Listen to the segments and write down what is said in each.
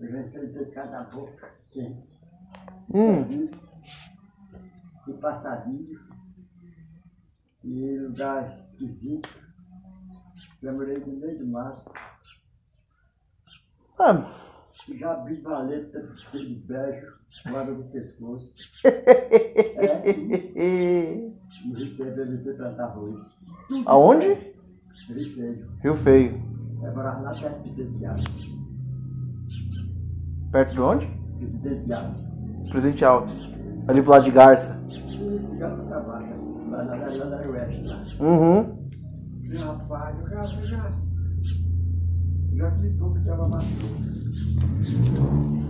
Eu já enfrentei cada boca quente. Hum. E passadinho. E lugar esquisito. Já morei no meio do mato. Ah, já abri valeta de beijo, guarda no pescoço. É assim. No Rio Feio, eu devia plantar arroz. Aonde? Rio Feio. Rio Feio. Eu morava lá perto Presidente Alves. Perto de onde? Presidente Alves. Presidente Alves. Ali pro lado de Garça. Isso, graças a vaca. Lá na na Oeste lá. Uhum. Rapaz, eu já, eu já, já pouco de água maçã.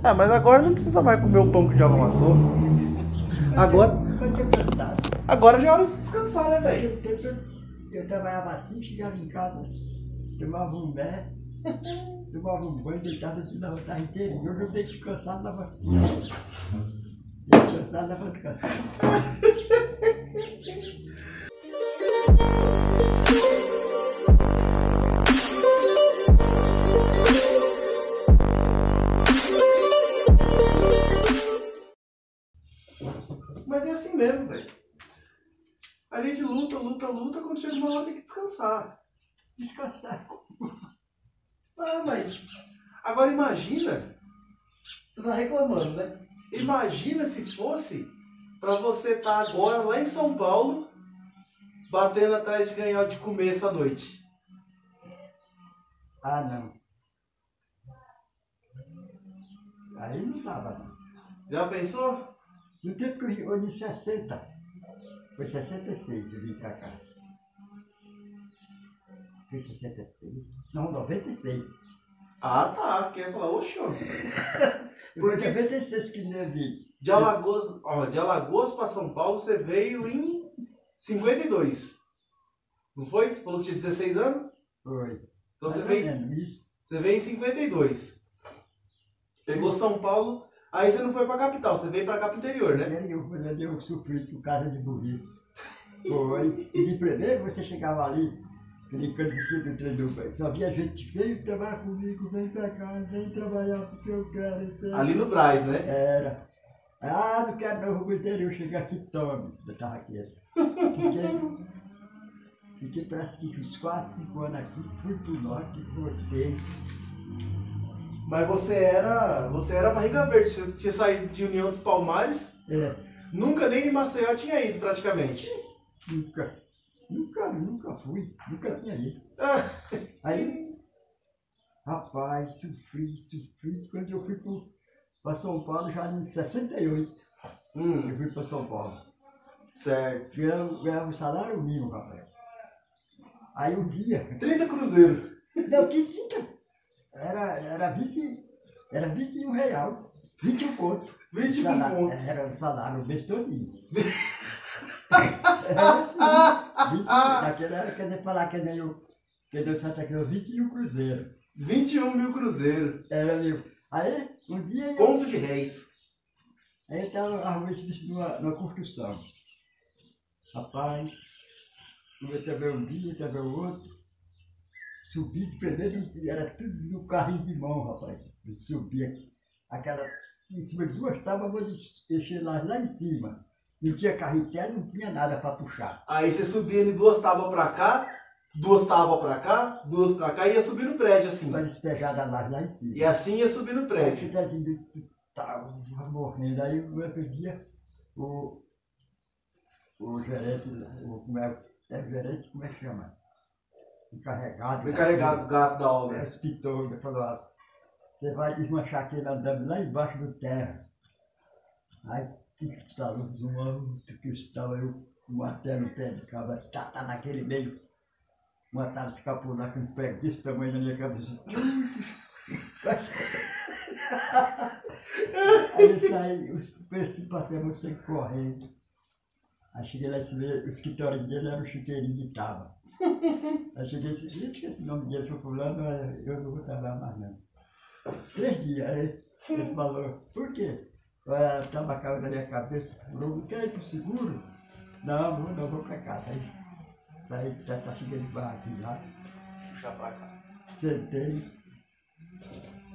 Ah, mas agora não precisa mais comer o pão que o diabo amassou. Agora, agora já é hora de descansar, né, velho? Eu, trabalhava assim, chegava em casa, tomava um banho, tomava um banho, deitava de novo, estava inteiro. Hoje eu deito cansado, dava. Deito cansado, dava cansado. Mas é assim mesmo, velho. A gente luta, luta, luta, quando chega uma hora tem que descansar. Descansar. Ah, mas. Agora imagina. Você tá reclamando, né? Imagina se fosse pra você estar agora lá em São Paulo, batendo atrás de ganhar de comer essa noite. Ah, não. Aí não dava, não. Já pensou? No tempo que eu em 60, foi 66 eu vim pra cá. Foi 66? Não, 96. Ah, tá. Quer falar, oxe. Foi 96 que eu vim. De Alagoas, ó, de Alagoas pra São Paulo você veio em 52. Não foi? Você falou que tinha 16 anos? Foi. Então você Mais veio, isso. você veio em 52. Pegou São Paulo, aí você não foi pra capital, você veio pra cá pro interior, né? Aí eu, quando eu sofri por causa de burrice. Foi. E de primeiro você chegava ali, aquele cima do do só via gente feia, trabalha comigo, vem pra cá, vem trabalhar porque eu quero. então. Ali no Braz, né? Era. Ah, não quero vou pro interior, chegar aqui, tome. Eu tava quieto. Fiquei, fiquei parece que uns 4, 5 anos aqui, fui pro norte, voltei. Mas você era, você era barriga verde, você tinha saído de União dos Palmares, É, nunca nem em Maceió tinha ido praticamente. nunca, nunca, nunca fui, nunca tinha ido. Aí, rapaz, sofri, sofri. Quando eu fui pro, pra São Paulo, já em 68, hum, eu fui pra São Paulo. certo. Ganhava, ganhava um salário mínimo, rapaz. Aí um dia, 30 cruzeiro. Não, que tinha. Era, era 20. Era 21 real. 21 conto. 21 Salário- conto. Era o salário o mês todinho. 20, naquela era quer dizer, falar que nem o. Que o Santa Cruz, 21 cruzeiro. 21 mil cruzeiro. Era meu. Aí, um dia eu. Conto de réis. Aí eu tava arrumando esse bicho numa, numa construção. Rapaz, eu também um dia, também o outro. Subi de primeiro, era tudo no carrinho de mão, rapaz. Eu subia aquela, em cima de duas tábuas, vou deixar lá, lá em cima. Não tinha carretel, não tinha nada para puxar. Aí você subia de duas tábuas pra cá, duas tábuas pra cá, duas pra cá e ia subir no prédio assim. Para despejar da laje lá em cima. E assim ia subir no prédio. Aí tava morrendo. Aí no outro dia, o, o gerente, o, como é, é o gerente, como é que chama? Encarregado. Foi carregado o gasto da É, obra. hospital, ele falou, ó, você vai desmanchar aquele andame lá embaixo do terra. Aí um ano que estava eu até no pé de cabra, tá, tá naquele meio. Uma tava escapular com um pé desse tamanho na minha cabeça. Aí eu saí, os pensei, passei você correndo. Aí cheguei lá e o escritório dele era o chiqueirinho de tava. Aí cheguei assim, esqueci o nome dele, seu fulano, eu não vou trabalhar mais não. Três dias, aí ele falou, por quê? Olha, estava a causa da minha cabeça, falou, não quer ir pro seguro? Não, não, não, vou pra casa. Aí saí, já tá chegando de barra aqui lá, Puxar pra cá. sentei,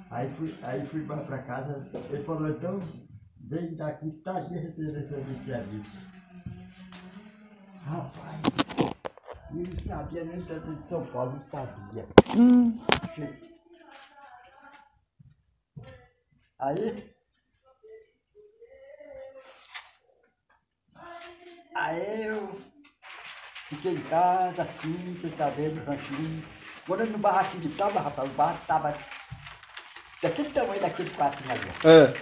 Aí fui, aí fui mais pra casa, ele falou, então vem daqui, tá aqui recebendo seu serviço. Rapaz, eu não sabia nem tanto de São Paulo, não sabia. Che- Aí. Aí eu fiquei em casa, assim, sem saber do ranchinho. Quando eu no barraquinho de tava, rapaz, o barraco tava daquele tamanho daquele quartinho ali. É,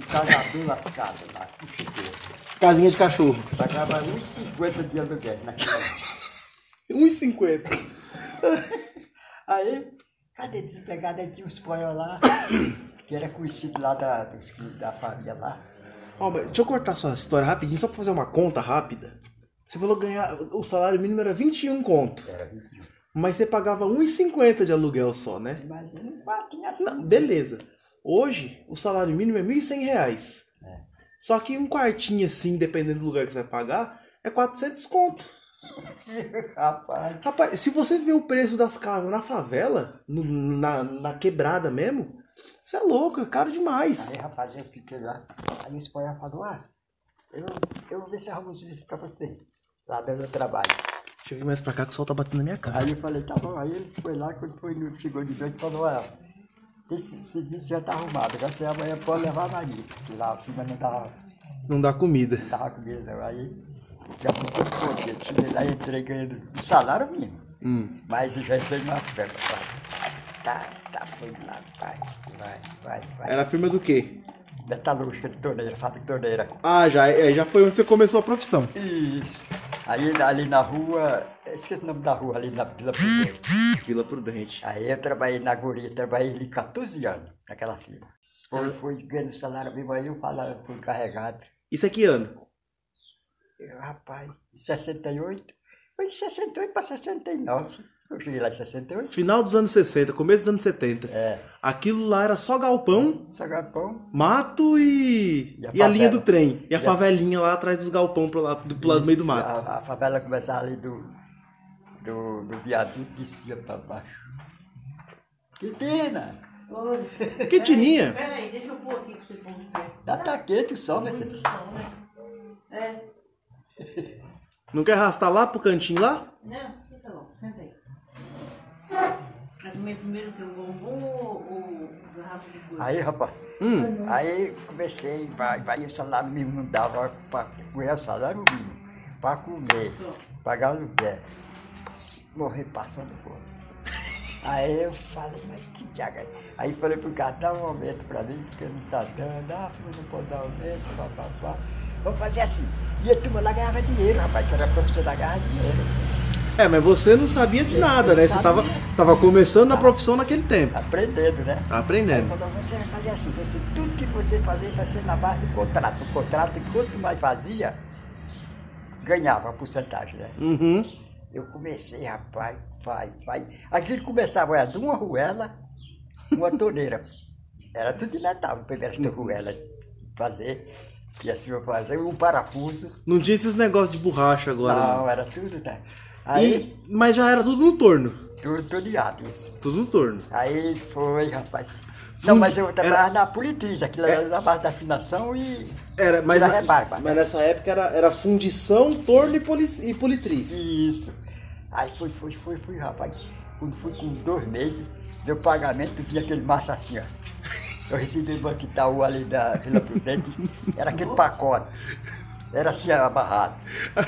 Um casador lascado lá, com chuteiro. casinha de cachorro. Pagava 1,50 de aluguel naquela. 1,50. Aí, cadê desempregado? Aí tinha um espanhol lá, que era conhecido lá da, dos- da família lá. Ó, mas deixa eu cortar sua história rapidinho, só pra fazer uma conta rápida. Você falou ganhar. O salário mínimo era 21 conto. Era 21. Mas você pagava 1,50 de aluguel só, né? Mas eu não batia assim. Não, beleza. Hoje, o salário mínimo é 1.100 reais. É. Só que um quartinho assim, dependendo do lugar que você vai pagar, é 400 conto. Rapaz, Rapaz, se você vê o preço das casas na favela, no- na, na quebrada mesmo, você é louco, é caro demais. aí rapaz, eu fiquei lá. Aí o espanhol falou, ah, eu, eu vou ver se arrumo um serviço pra você. Lá do meu trabalho. Deixa eu vir mais pra cá que o sol tá batendo na minha cara. Aí eu falei, tá bom. Aí ele foi lá, quando foi, chegou de noite, falou, ah, esse serviço já tá arrumado, agora você amanhã pode levar a Maria. Porque lá a firma não tava, Não dá comida. não tava comendo não. Aí já fui todo contente. Cheguei lá e entrei ganhando o salário mínimo. Hum. Mas eu já entrei numa fé, papai. Tá, tá, foi lá, vai, vai, vai, vai. Era firma do quê? Metalúrgica de torneira, fábrica de torneira. Ah, já, é, já foi onde você começou a profissão. Isso. Aí ali na rua, esqueci o nome da rua, ali na Vila Prudente. Vila Prudente. Aí eu trabalhei na Guria, trabalhei ali 14 anos naquela firma. Foi, fui ganhando salário mesmo, aí eu falava, fui carregado. Isso é que ano? Eu, rapaz, em 68, foi de 68 para 69. Eu cheguei lá em 68. Final dos anos 60, começo dos anos 70. É, Aquilo lá era só galpão, só galpão. mato e. E a E a, linha do trem. E a E a- favelinha lá atrás dos galpão pro lado, do, pro lado do meio do mato. A, a favela começava ali do, do, do viaduto de cima para baixo. Quitina! Oi. Que tininha? Peraí, deixa eu pôr aqui pra você pé. Já tá quente o sol, mas Muito você... som, né? É. Não quer arrastar lá pro cantinho lá? Aí, rapaz, Hum. aí comecei, vai, vai, o salário mínimo não dava para ganhar o salário mínimo, para comer, pagar aluguel, morrer passando fome. Aí eu falei, mas que diaga. é? Aí falei pro cara, dá um aumento pra mim, porque não tá dando, ah, não pode dar aumento, papapá. Vamos fazer assim. E a turma lá ganhava dinheiro, rapaz, que era profissional, ganhava dinheiro. É, mas você não sabia de nada, né? Você tava, tava começando na profissão naquele tempo. Aprendendo, né? Aí aprendendo. falou, você vai fazer assim, você, tudo que você fazer vai ser na base de contrato. O contrato, quanto mais fazia, ganhava a porcentagem, né? Uhum. Eu comecei, rapaz, vai, vai. Aquilo começava era de uma ruela, uma torneira. Era tudo de metal, pegar essa ruela, fazer, e assim eu fazer, um parafuso. Não tinha esses negócios de borracha agora. não, não. era tudo, né? Aí, E, mas já era tudo no torno. tudo, tudo isso. Tudo no torno. Aí foi, rapaz. Fundi- Não, mas eu trabalhava era- na politriz, aquilo era na base da afinação e. Era, mas, na- rebarba, né? mas nessa época era, era fundição, torno e, poli, e politriz. Isso. Aí foi, foi, foi, foi, rapaz. Quando fui com dois meses, meu pagamento vinha aquele massa assim, ó. Eu recebi no Banco Itaú ali da Vila Prudente, era aquele pacote. Era assim amarrado.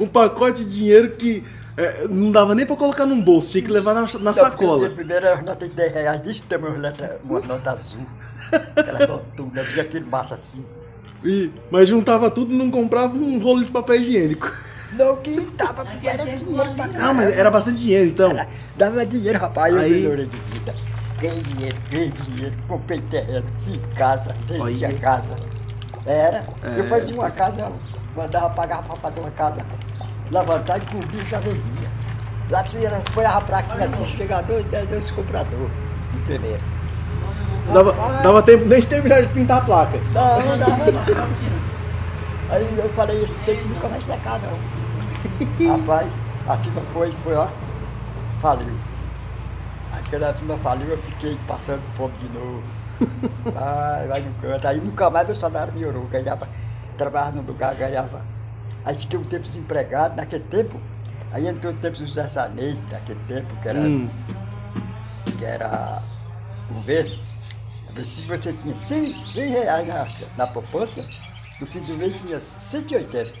Um pacote de dinheiro que é, não dava nem pra colocar num bolso, tinha que levar na, na Então, sacola. A primeira nota de 10 reais desse tamanho, uma nota, uma nota azul. Aquela notuna, vinha aquele massa assim. E, mas juntava tudo e não comprava um rolo de papel higiênico. Não que dava, porque era dinheiro pra Ah, caralho. mas era bastante dinheiro então. Era- Dava dinheiro, rapaz, eu Aí- melhorei de vida. Ganhei dinheiro, ganhei dinheiro, comprei terreno, fiz casa, vendi a casa. Era, eu É. fazia uma casa, mandava pagar para fazer uma casa, levantar e cobrir já vendia. Lá tinha, foi a plaquinha assim, chegador e dez dois comprador, de primeiro. Dava, Rapaz. dava tempo nem de terminar de pintar a placa. Não, não dava não. Aí eu falei, esse tempo nunca vai secar não. Rapaz, a firma foi, foi, ó, faliu. Aí quando a firma faliu, eu fiquei passando fome de novo. Vai, vai no canto. Aí nunca mais meu salário melhorou. Ganhava, trabalhava no lugar, ganhava. Aí fiquei um tempo desempregado. Naquele tempo, aí entrou o tempo do José Sanês, naquele tempo, que era, Hum. que era governo. Se você tinha 100, 100 reais na, na poupança, no fim do mês tinha 180.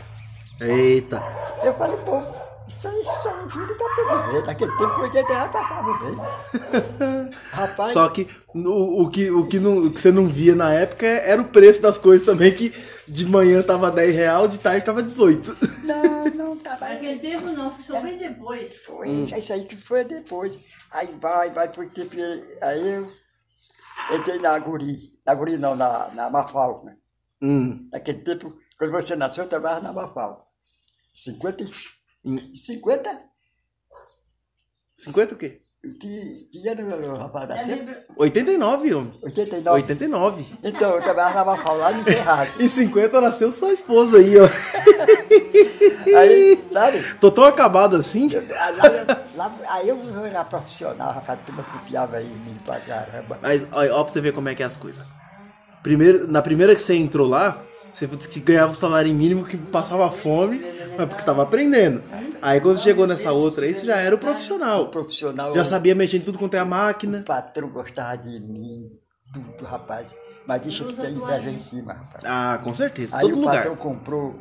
Eita. Eu falei, pô, isso aí só ajuda dá pra viver. Naquele tempo, 80 reais passava o mês. Rapaz, Só que o, o que o que, não, o que você não via na época era o preço das coisas também, que de manhã tava 10 real, de tarde tava 18. não, não tava. Naquele tempo não, só foi depois. Foi, isso aí que foi depois. Aí vai, vai, foi tempo. Aí eu entrei na Guri. Na Guri não, na, na Mafal, né? Hum. Naquele tempo, quando você nasceu, eu trabalhava na Mafal. 50, e- 50? 50 o quê? Que, que ano o rapaz É nasceu? livre- 89, homem. 89. 89. Então, eu trabalhava na Mafal lá no Ferrado. E 50 nasceu sua esposa aí, ó. Aí, sabe? Tô tão acabado assim. Lá, eu- lá, aí eu era profissional, rapaz, a turma copiava aí em mim pra caramba. Mas ó, ó pra você ver como é que é as coisas. Primeiro, na primeira que você entrou lá, você que ganhava o salário mínimo, que passava fome, mas porque estava aprendendo. Aí quando chegou nessa outra aí, você já era o O profissional. profissional, Já sabia mexer em tudo quanto é a máquina. o patrão gostava de mim, tudo, rapaz. Mas deixa que tem inveja em cima, rapaz. Ah, com certeza, Aí todo o lugar. patrão comprou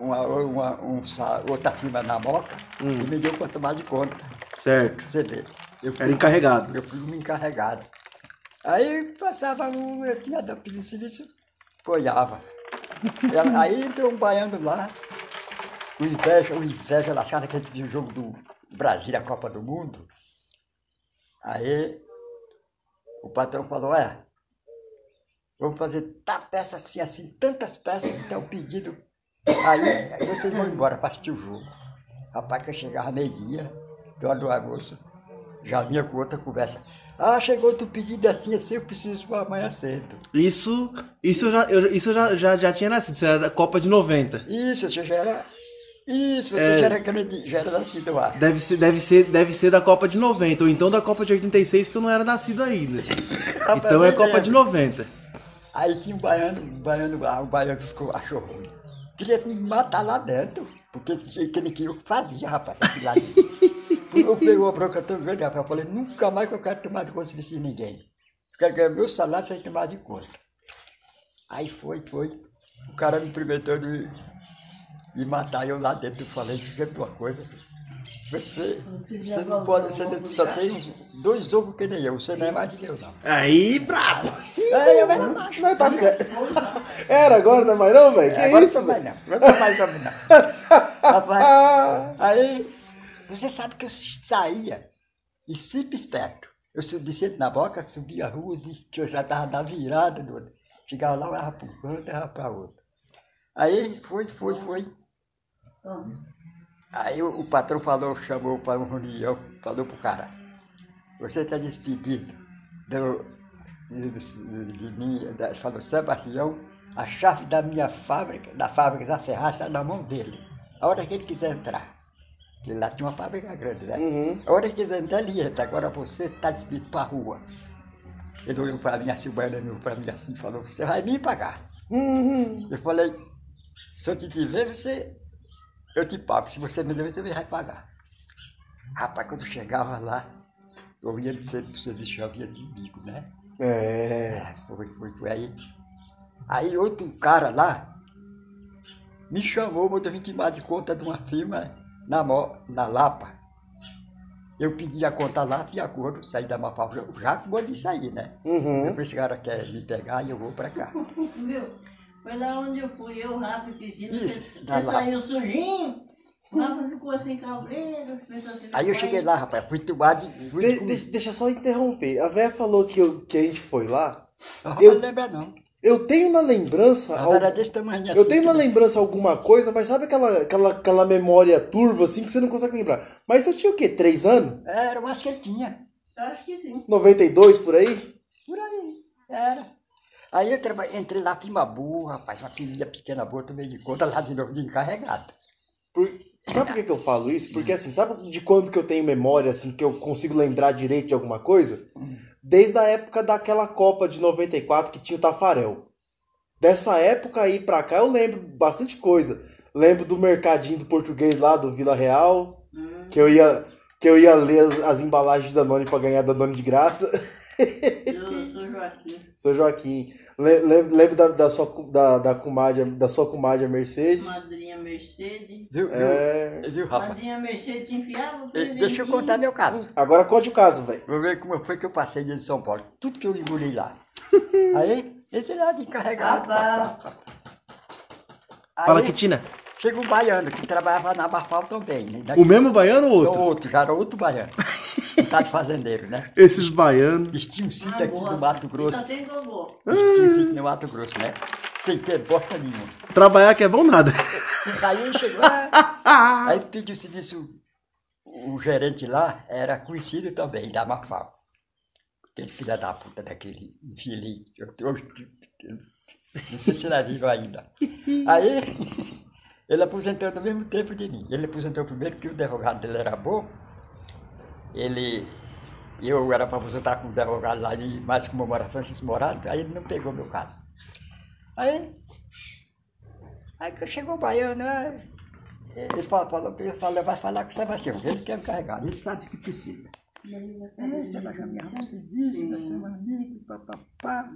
uma, uma- um outra firma na Moca Hum. e me deu para tomar de conta. Certo. Você vê. Eu fui, Era encarregado. eu fui um encarregado. Aí passava um, eu tinha da pedir serviço, folhava. Aí entrou um baiano lá, o inveja, o inveja lascada, que a gente viu o jogo do Brasil, a Copa do Mundo. Aí o patrão falou, é, vamos fazer tá peça assim, assim, tantas peças que tem o pedido. Aí, aí vocês vão embora para assistir o jogo. Rapaz, que eu chegava meio-dia, do hora do almoço, já vinha com outra conversa. Ah, chegou outro pedido assim, assim, eu preciso para amanhã cedo. Isso, isso eu já, eu, isso eu já, já, já tinha nascido. Você era da Copa de 90. Isso, você já era. Isso, você É. já era grande, já era nascido lá. Deve ser, deve, ser, deve ser da Copa de 90, ou então da Copa de 86, que eu não era nascido ainda. Então é eu Copa de lembro. 90. Aí tinha um baiano, um baiano lá, o baiano ficou, achou ruim. Queria me matar lá dentro, porque que ele queria, eu fazia, rapaz, aquilo lá. Eu peguei uma bronca tão grande, rapaz, eu falei, nunca mais que eu quero tomar de conta de ninguém. Eu quero ganhar meu salário sem tomar de conta. Aí foi, foi. O cara me prometeu de me matar eu lá dentro. Eu falei, sempre uma coisa. Você, você não pode, você não- só tem dois ovos que nem eu, você não é mais de Deus, não. Aí, bravo! Aí eu era macho. Não, tá certo. Era agora, não é mais não, velho? Que Agora isso, velho? não. Não tô mais não. Rapaz, aí, você sabe que eu saía e sempre esperto. Eu subi descia na boca, subia a rua, que eu já estava na virada. Do, chegava lá, era para um canto, era para outro. Aí foi, foi, foi. Aí o, o patrão falou, chamou para uma reunião, falou pro cara, você está despedido do, de, de, de mim, da, falou, Sebastião, a chave da minha fábrica, da fábrica da Ferraz está na mão dele. A hora que ele quiser entrar. Porque lá tinha uma fábrica grande, né? Uhum. A hora que quiser ele entra. Agora você está despedido para a rua. Ele olhou para mim assim, o baiano olhou para mim assim e falou, você vai me pagar. Uhum. Eu falei, se eu te tiver, você, eu te pago. Se você me dever, você vai pagar. Rapaz, quando eu chegava lá, eu ia de cedo pro serviço, já vinha de bico, né? É. É, foi, foi, foi aí. Aí outro cara lá me chamou, mandou vir tomar de conta de uma firma na, na Lapa. Eu pedi a conta lá, fiz acordo, saí da Mafal, já, acabou de sair, né? Eu Uhum. falei, esse cara quer me pegar e eu vou pra cá. Viu? Foi lá onde eu fui, eu, Rafa e Piscina. Isso, Você, você lá. saiu sujinho. O Rafa ficou assim, cabreiro. assim, Aí eu cheguei lá, rapaz, fui tomar de. Fui De- deixa, eu só interromper. A véia falou que, eu, que a gente foi lá. Não, eu- não lembra não. Eu tenho na lembrança. A al- era desse tamanho assim. Eu tenho na que- lembrança alguma coisa, mas sabe aquela, aquela, aquela memória turva assim que você não consegue lembrar? Mas eu tinha o quê? Três anos? Era, eu acho que ele tinha. Eu acho que sim. 92 por aí? Por aí. Era. Aí eu traba- entrei lá, firma boa, rapaz, uma filhinha pequena boa, tomei de conta lá de novo de encarregado. Por- Sabe por que, que eu falo isso? Porque assim, sabe de quando que eu tenho memória, assim, que eu consigo lembrar direito de alguma coisa? Desde a época daquela Copa de 94 que tinha o Tafarel. Dessa época aí pra cá eu lembro bastante coisa. Lembro do mercadinho do português lá do Vila Real, Hum, que eu ia, que eu ia ler as, as embalagens de Danone pra ganhar Danone de graça. eu sou Joaquim. Seu Joaquim. Le- Lembro, lembro da, da, sua, da, da, comadre, da sua comadre Mercedes. Madrinha Mercedes. Viu, viu, É... viu, Rafa? Madrinha Mercedes te enfiava o Deixa eu contar meu caso. Agora conte o caso, velho. Vou ver como foi que eu passei dentro de São Paulo. Tudo que eu engoli lá. Aí, entrei lá de encarregado. Ah, Aí, Fala, Quitina. chega um baiano que trabalhava na Bafal também. Né? O mesmo baiano ou outro? outro, já era outro baiano. Um tá de fazendeiro, né? Esses baianos. Eles tinham um sítio ah, aqui boa. no Mato Só Grosso. tem gogô. Eles tinham um sítio no Mato Grosso, né? Sem ter bosta nenhuma. Trabalhar que é bom nada. Aí ele chegou lá, aí pediu serviço. O gerente lá era conhecido também, da Mafal. Aquele filho da puta daquele infeliz. Eu, eu, eu, não sei se ele é vivo ainda. Aí ele aposentou no mesmo tempo de mim. Ele aposentou primeiro porque o advogado dele era bom. Ele. Eu era para aposentar com o advogado lá de mais comemoração, esses morados, aí ele não pegou meu caso. Aí Aí que chegou o baiano, né? ele falou, falou, ele falou, vai falar com o Sebastião, ele quer carregar, ele sabe o que precisa. É, Sebastião, me arruma serviço, nós somos amigos, papapá.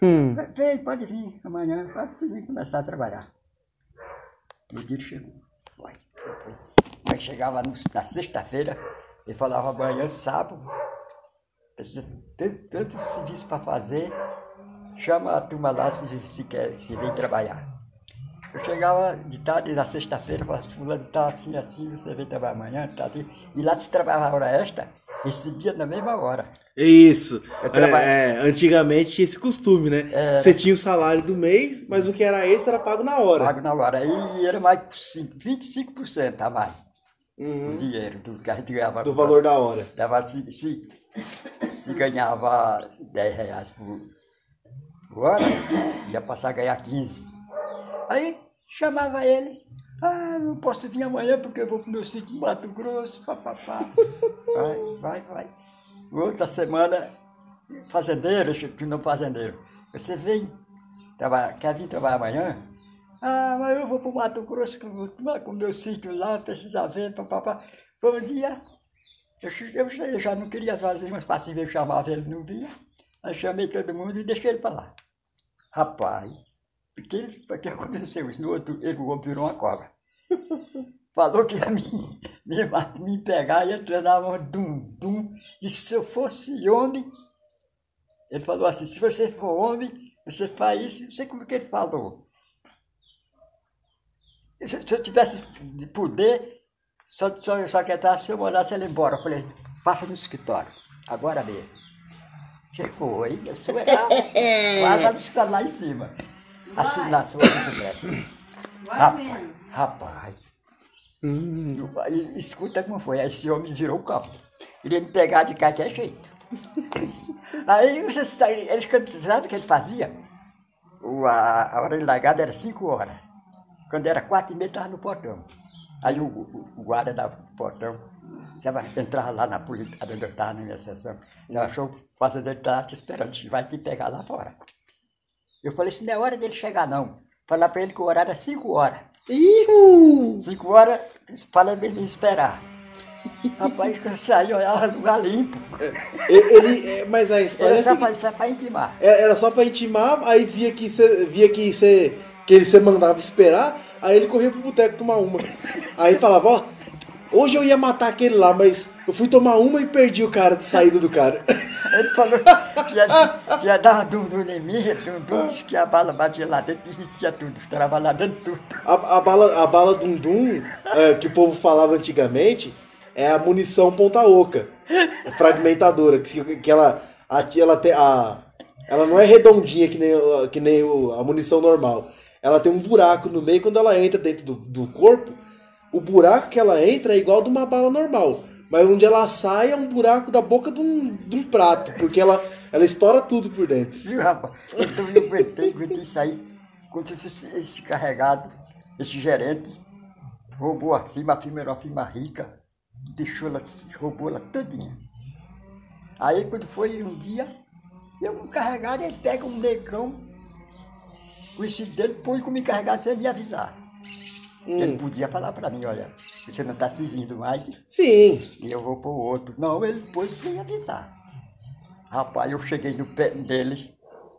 Hum. Vem, pode vir amanhã, pode vir começar a trabalhar. E o dia chegou. Vai, foi. Chegava na sexta-feira, ele falava amanhã, sábado, precisa ter tanto serviço para fazer, chama a turma lá se, se quer, se vem trabalhar. Eu chegava de tarde na sexta-feira, falava, fulano tá assim, assim, você vem trabalhar amanhã, tá assim. E lá se trabalhava a hora extra, recebia na mesma hora. Isso. É, é, antigamente tinha esse costume, né? É. Você tinha o salário do mês, mas o que era extra era pago na hora. Pago na hora. Aí era mais por cinco- 25% a mais. O Uhum. dinheiro do que a gente ganhava. Do valor da hora. Dava, se, se, se ganhava 10 reais por, por hora, ia passar a ganhar 15. Aí chamava ele. Ah, não posso vir amanhã porque eu vou pro meu sítio no Mato Grosso, papapá. Vai, vai, vai. Outra semana, fazendeiro, não fazendeiro. Você vem, trabalhar, quer vir trabalhar amanhã? Ah, mas eu vou pro Mato Grosso com com o meu sítio lá, precisa ver, papapá. Bom dia. Eu, eu, já não queria fazer, mas passei eu chamava ele, não vinha. Aí chamei todo mundo e deixei ele para lá. Rapaz, porque, ele- porque aconteceu isso? No outro, ele o virou uma cobra. Falou que ia me, me, me pegar e ia treinar um dum, dum. E se eu fosse homem, ele falou assim, se você for homem, você faz isso, não sei como que ele falou. Se, se eu tivesse de poder, só, só, só que tá, se eu mandasse ele embora. Eu falei, passa no escritório, agora mesmo. Chegou, hein? Eu sou errado. Quase assinar lá em cima. Sua bicicleta. Vai Rapaz, rapaz. Hum. Escuta como foi. Aí esse homem virou o campo. Queria me pegar de qualquer jeito. Aí você sabe o que ele fazia? O, a, a hora de largada era 5 horas. Quando era quatro e meia, estava no portão. Aí o, o, o guarda dava pro portão. Você vai entrar lá na polícia, onde eu estava na minha sessão. Você achou o fazendeiro estava te esperando, vai te pegar lá fora. Eu falei, isso não é hora dele chegar, não. Falar para ele que o horário é 5 horas. Ihu! Cinco horas, fala pra ele me esperar. Rapaz, eu saí, olhava lugar limpo. Ele, é, mas a história é Era a só pra, só pra intimar. é- era só pra intimar, aí via que você via que você que ele você mandava esperar, aí ele corria pro boteco tomar uma. Aí falava, ó, hoje eu ia matar aquele lá, mas eu fui tomar uma e perdi o cara de saída do cara. Ele falou que ia, dar uma dum-dum em mim, dum-dum, que a bala batia lá dentro e tinha tudo, estrava lá dentro tudo. A, a bala, a bala Dum Dum, é, que o povo falava antigamente, é a munição ponta oca, fragmentadora, que, que ela, aqui ela tem a, ela não é redondinha que nem, que nem a munição normal. Ela tem um buraco no meio quando ela entra dentro do, do corpo. O buraco que ela entra é igual de uma bala normal. Mas onde ela sai é um buraco da boca de um, de um prato, porque ela, ela estoura tudo por dentro. Viu, rapaz? Então eu aguentei, aguentei sair. Quando eu fiz esse carregado, esse gerente, roubou a firma, a firma era uma firma rica, deixou ela, roubou ela todinha. Aí quando foi um dia, eu carregado, ele pega um negão, conhecido dele, põe como encarregado sem me avisar. Ele Hum. podia falar para mim, olha, você não está servindo mais Sim. e eu vou para o outro. Não, ele pôs sem avisar. Rapaz, eu cheguei no pé dele,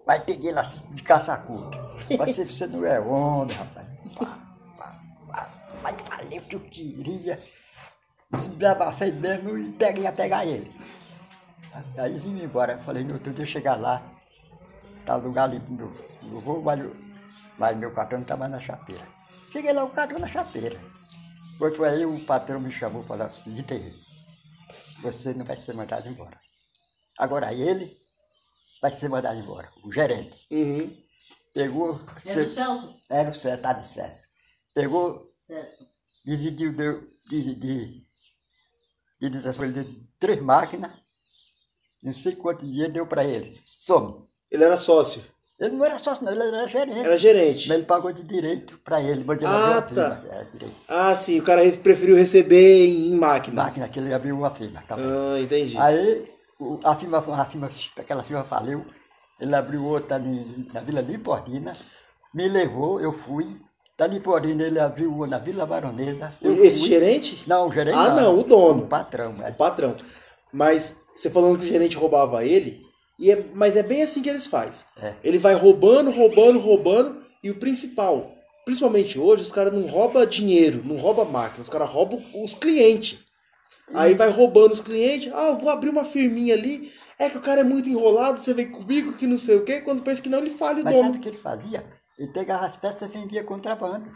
mas peguei lá de caça-curta. Mas se você não é homem, rapaz. Pá, pá, pá. Mas falei o que eu queria. Desabafei mesmo e peguei a pegar ele. Aí vim embora. Falei, no outro dia eu chegar lá, tá lugar ali no, no voo, mas, mas meu cartão estava na chapeira. Cheguei lá, o cartão na chapeira. Quando foi aí, o patrão me chamou e falou assim, você não vai ser mandado embora. Agora ele vai ser mandado embora, o gerente. Uhum. Pegou, Era o Celso? era o secretário de SES. Pegou, Celso. dividiu, deu, de, de, de, de, de três máquinas, não sei quanto dinheiro deu para ele. Some. Ele era sócio. Ele não era sócio, não, ele era gerente. Era gerente. Mas ele pagou de direito para ele, mas ele Ah, abriu tá. firma. Direito. Ah, sim. O cara preferiu receber em máquina. Máquina que ele abriu uma firma. Tá bom. Ah, entendi. Aí o- a firma, a firma, aquela firma faliu, ele abriu outra ali na Vila Limportina, me levou, eu fui. Da Limportina ele abriu uma na Vila Baronesa. Esse fui. gerente? Não, o gerente. Ah, não, o dono. O patrão. O é. patrão. Mas você falando que o gerente roubava ele, e é- mas é bem assim que eles fazem. É. Ele vai roubando, roubando, roubando, e o principal, principalmente hoje, os caras não roubam dinheiro, não roubam máquina, os caras roubam os clientes. Aí vai roubando os clientes, ah, vou abrir uma firminha ali, é que o cara é muito enrolado, você vem comigo que não sei o quê, quando pensa que não, ele fala o Mas sabe dono. o que ele fazia? Ele pegava as peças e vendia contrabando.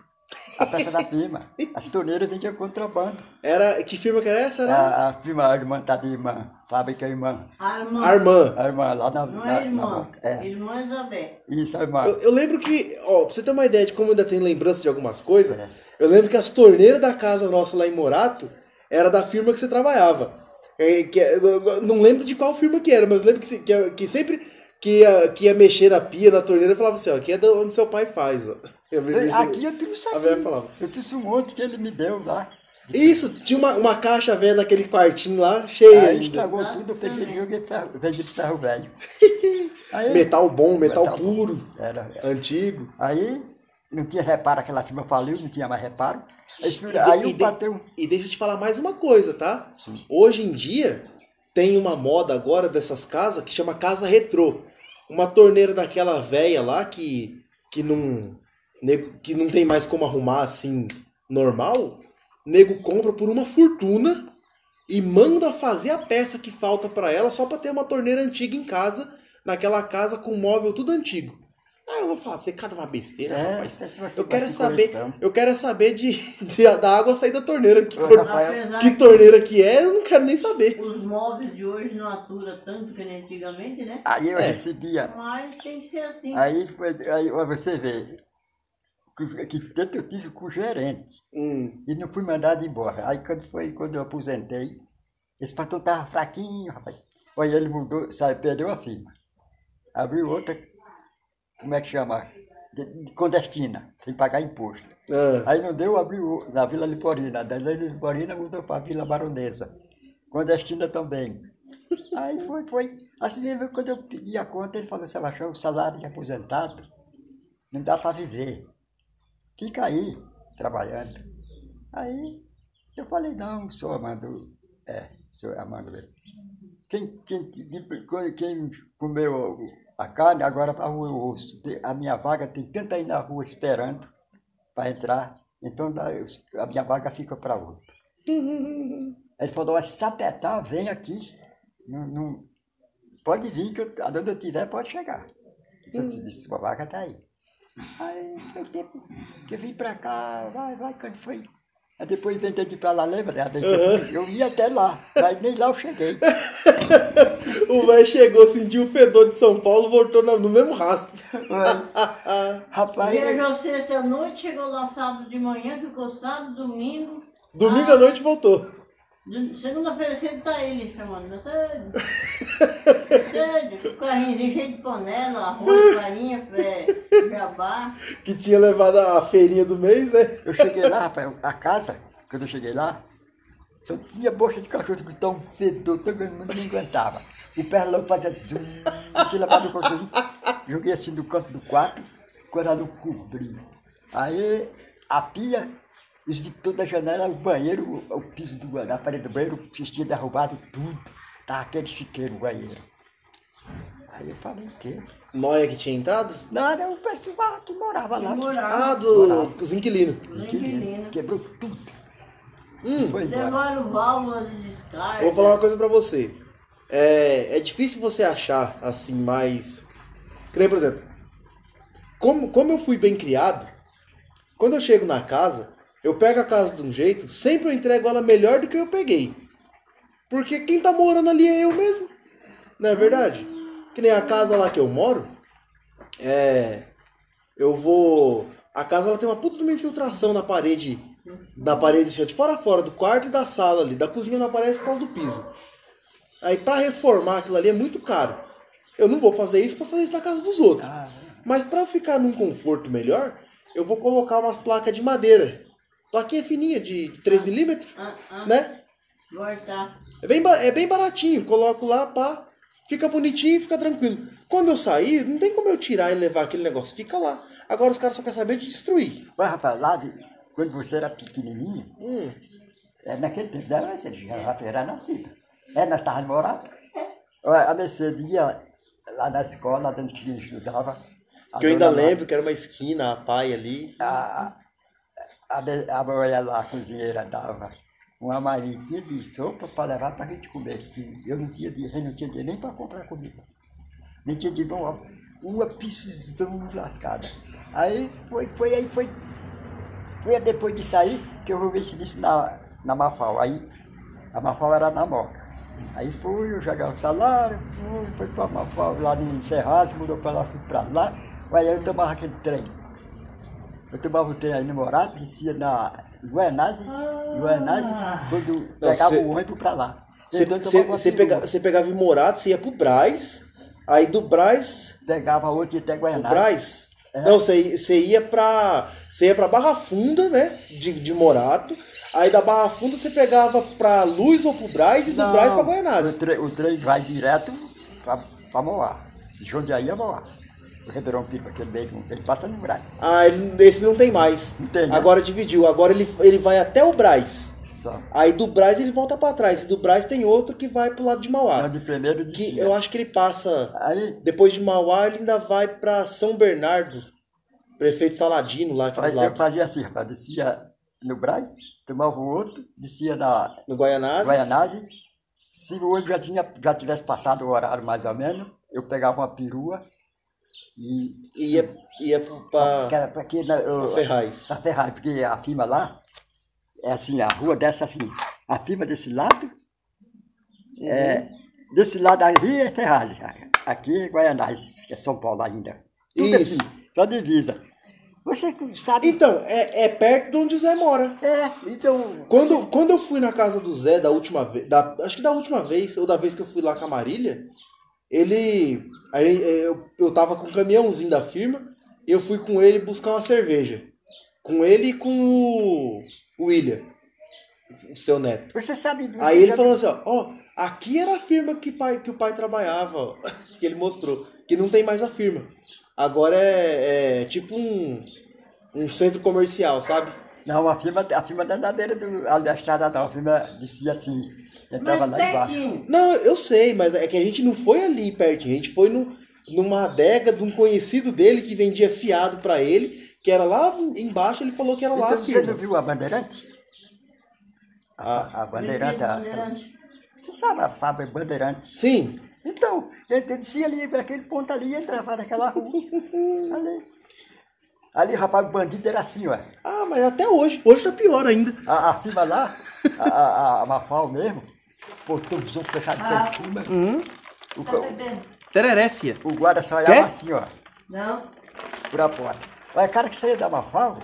A peça da firma. As torneiras vendia contrabando. Era, que firma que era essa? Era A, a firma a irmã tá de irmã, fábrica irmã. A irmã. Armand. A irmã lá na. Não na- é na irmã. banca. É. Irmã Isabel. Isso, a irmã. Eu, eu lembro que, ó, pra você ter uma ideia de como eu ainda tenho lembrança de algumas coisas, É. eu lembro que as torneiras da casa nossa lá em Morato era da firma que você trabalhava. É, que, eu- eu não lembro de qual firma que era, mas lembro que, que, que sempre que ia, que ia mexer na pia, na torneira, falava assim, ó, aqui é onde seu pai faz, ó. Eu. Aqui eu trouxe a velha aqui. falava. Eu trouxe um monte que ele me deu lá. Isso, tinha uma, uma caixa velha naquele quartinho lá, cheia Aí ainda. estragou tudo, eu peguei e joguei ferro, vendi de ferro velho. Aí, Metal bom, metal, Metal bom. puro, Era, antigo. aí não tinha reparo, aquela firma faliu, não tinha mais reparo. Aí, de- aí e eu de- bateu. E deixa eu te falar mais uma coisa, tá? Sim. Hoje em dia tem uma moda agora dessas casas que chama casa retrô. Uma torneira daquela velha lá que que não que não tem mais como arrumar assim normal. Nego compra por uma fortuna e manda fazer a peça que falta pra ela só pra ter uma torneira antiga em casa, naquela casa com móvel tudo antigo. Ah, eu vou falar pra você cada uma besteira, É, rapaz. Eu quero saber, eu quero saber de, de- da água sair da torneira. Que, cor- que que torneira que é, eu não quero nem saber. os móveis de hoje não aturam tanto que nem antigamente, né? Aí eu É. recebia. Mas tem que ser assim. Aí, foi, aí você vê. Que, que tanto eu tive com o gerente. Hum, E não fui mandado embora. Aí quando foi, quando eu aposentei, esse patrão tava fraquinho, rapaz. Olha, ele mudou, sabe, perdeu a firma. Abriu outra, como é que chama? De, de clandestina, sem pagar imposto. ah, Aí não deu, abriu na Vila Liporina. Da Vila Liporina mudou para a Vila Baronesa. Clandestina também. Aí foi, foi. Assim mesmo, quando eu pedi a conta, ele falou, Sebastião, o salário de aposentado não dá para viver. Fica aí, trabalhando. Aí eu falei, não, sou Amando. É, sou Amando quem, quem, quem comeu a carne, agora para rua o osso. A minha vaga tem tanta aí na rua esperando para entrar, então a minha vaga fica para outro. Ele falou, "Ó, se apertar, vem aqui. Não, não- pode vir, que eu, aonde eu estiver, pode chegar. Seu serviço, sua vaga está aí. Aí foi tempo que eu vim para cá, vai, vai, quando foi. Aí depois inventei de ir para lá, lembra? né? Daí Eu ia até lá, mas nem lá eu cheguei. o velho chegou, sentiu o fedor de São Paulo, voltou no mesmo rastro. Rapaz, Viajou sexta-noite, chegou lá sábado de manhã, ficou sábado, domingo. Domingo Ah. à noite voltou. De- Segunda-feira cedo tá ele chamando. Cedo. Cedo. Carrinhozinho cheio de panela, arroz, farinha, é, jabá. Que tinha levado a feirinha do mês, né? Eu cheguei lá, rapaz, a casa, quando eu cheguei lá, só tinha bocha de cachorro que tão fedor, tão grande, ninguém aguentava. O perlão fazia zum, eu tinha levado o cachorro, joguei assim no canto do quarto, quando ela não cobriu. Aí a pia, os vitores da janela, o banheiro, o, piso do, da parede do banheiro, vocês tinham derrubado tudo. Tava aquele chiqueiro no banheiro. Aí eu falei, o quê? Noia que tinha entrado? Não, era o pessoal que morava lá. que- Moral. Ah, do, dos inquilinos. Inquilino. Quebrou tudo. Hum. Levaram válvula de descarga. vou falar uma coisa pra você. É, é difícil você achar, assim, mais... Que nem, por exemplo, como, como eu fui bem criado, quando eu chego na casa, eu pego a casa de um jeito, sempre eu entrego ela melhor do que eu peguei. Porque quem tá morando ali é eu mesmo. Não é verdade? Que nem a casa lá que eu moro, é... Eu vou... A casa ela tem uma puta de uma infiltração na parede, na parede assim, de fora a fora, do quarto e da sala ali. Da cozinha não aparece por causa do piso. Aí pra reformar aquilo ali é muito caro. Eu não vou fazer isso pra fazer isso na casa dos outros. Ah, Mas para ficar num conforto melhor, eu vou colocar umas placas de madeira. Plaquinha fininha de 3mm, Ah, ah, né? Voltar. É bem, é bem baratinho. Coloco lá, pá, fica bonitinho e fica tranquilo. Quando eu sair, não tem como eu tirar e levar aquele negócio. Fica lá. Agora os caras só querem saber de destruir. Mas, rapaz, lá de, quando você era pequenininho, Hum, é, naquele tempo não era você já era nascida. É, nós estávamos morando. A Mercedes ia lá na escola, dentro que estudava. a que eu ainda lembro que era uma esquina, a pai ali. A, a, a mulher lá, a cozinheira, dava uma marinha de sopa para levar para a gente comer. Eu não tinha dinheiro, não tinha dinheiro nem para comprar comida. Não tinha dinheiro, uma, uma precisão lascada. Aí foi, foi, aí foi, foi depois de sair que eu vou ver se disse na, na Mafal. Aí a Mafal era na Moca. Aí fui, eu jogava o salário, fui, foi para a Mafal lá em Ferraz, mudou para lá, fui para lá. Aí eu tomava aquele trem. Eu tomava o trem aí no Morado, descia na Guanase, Guanase, quando pegava cê- o ônibus para lá. Você Então, pega, você pegava em Morato, você ia pro Braz. Aí do Braz Pegava outro e até O Guanase. Braz? É. Não, você ia- você ia pra. Você ia pra Barra Funda, né? De, de Morato. Aí da Barra Funda você pegava pra Luz ou pro Braz e do Não, Braz pra O Goianazes. trem, o trem vai direto para Moá. Jundiaí é Moá. O Ribeirão Pico, aquele meio, ele passa no Braz. Ah, ele- esse não tem mais. Não tem, né? Agora dividiu. Agora ele, ele vai até o Braz. Só. Aí do Braz ele volta pra trás. E do Braz tem outro que vai pro lado de Mauá. Então, de primeiro de Que eu acho que ele passa. Aí, Depois de Mauá, ele ainda vai pra São Bernardo. Prefeito Saladino, lá aí eu fazia assim, rapaz, descia no Braz, tomava o outro, descia na No Guaianazes. Guaianazes. Se o ônibus já, tinha, já tivesse passado o horário mais ou menos, eu pegava uma perua e. Ia, ia eu- Ferraz. Tá ferrado, porque a firma lá é assim, a rua dessa assim, a firma desse lado, é, desse lado ali é Ferraz, aqui é Guaianás, que é São Paulo ainda. Tudo Isso. assim, só divisa. Você sabe. Então, é, é perto de onde o Zé mora. É, então. Quando, quando eu fui na casa do Zé da última vez, da, acho que da última vez, ou da vez que eu fui lá com a Marília, ele. Aí eu, eu tava com o caminhãozinho da firma, e eu fui com ele buscar uma cerveja. Com ele e com o, o William, o seu neto. Você sabe. você Aí ele falou assim, ó, ó, aqui era a firma que, pai, que o pai trabalhava, ó, que ele mostrou, que não tem mais a firma. Agora é, é tipo um, um centro comercial, sabe? Não, a firma, a firma não é da beira do, ali da estrada, não. A firma descia assim, entrava Mas lá embaixo. pertinho. Não, eu sei, mas é que a gente não foi ali pertinho, a gente foi no, numa adega de um conhecido dele que vendia fiado pra ele, que era lá embaixo, ele falou que era lá Então a você não firma. viu a Bandeirante? Ah, A, a Bandeirante, a- Bandeirante. você sabe a fábrica Bandeirante? Sim, Então, ele descia ali, aquele ponto ali, entrava naquela rua. ali. Ali, rapaz, o bandido era assim, ó. ah, mas até hoje, hoje tá pior ainda. A, a firma lá, a, a, a, Mafal mesmo, portão dos outros fechado até em cima. Hum, O, Tá tereré, fia. o guarda só olhava Quer? assim, ó, Não. por a porta. Mas o cara que saía da Mafal,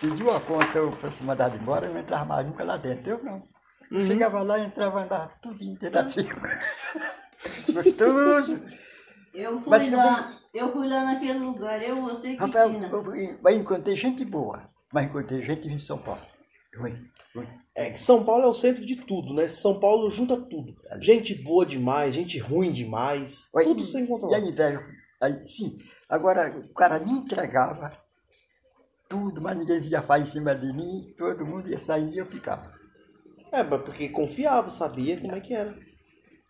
pediu a conta eu, pra se mandar embora, eu não entrava mais nunca lá dentro. Eu não. Uhum. Chegava lá, entrava, andava tudo inteiro assim. Gostoso. Eu fui Mas lá, eu fui lá naquele lugar, eu, você e Rafael, Cristina. eu, eu encontrei gente boa, mas encontrei gente em São Paulo. Ruim, ruim. É que São Paulo é o centro de tudo, né? São Paulo junta tudo. Gente boa demais, gente ruim demais. Olha, tudo e- sem encontra E a lá. inveja, aí, sim. Agora, o cara me entregava tudo, mas ninguém via falar em cima de mim, todo mundo ia sair e eu ficava. É, mas porque confiava, sabia como é que era.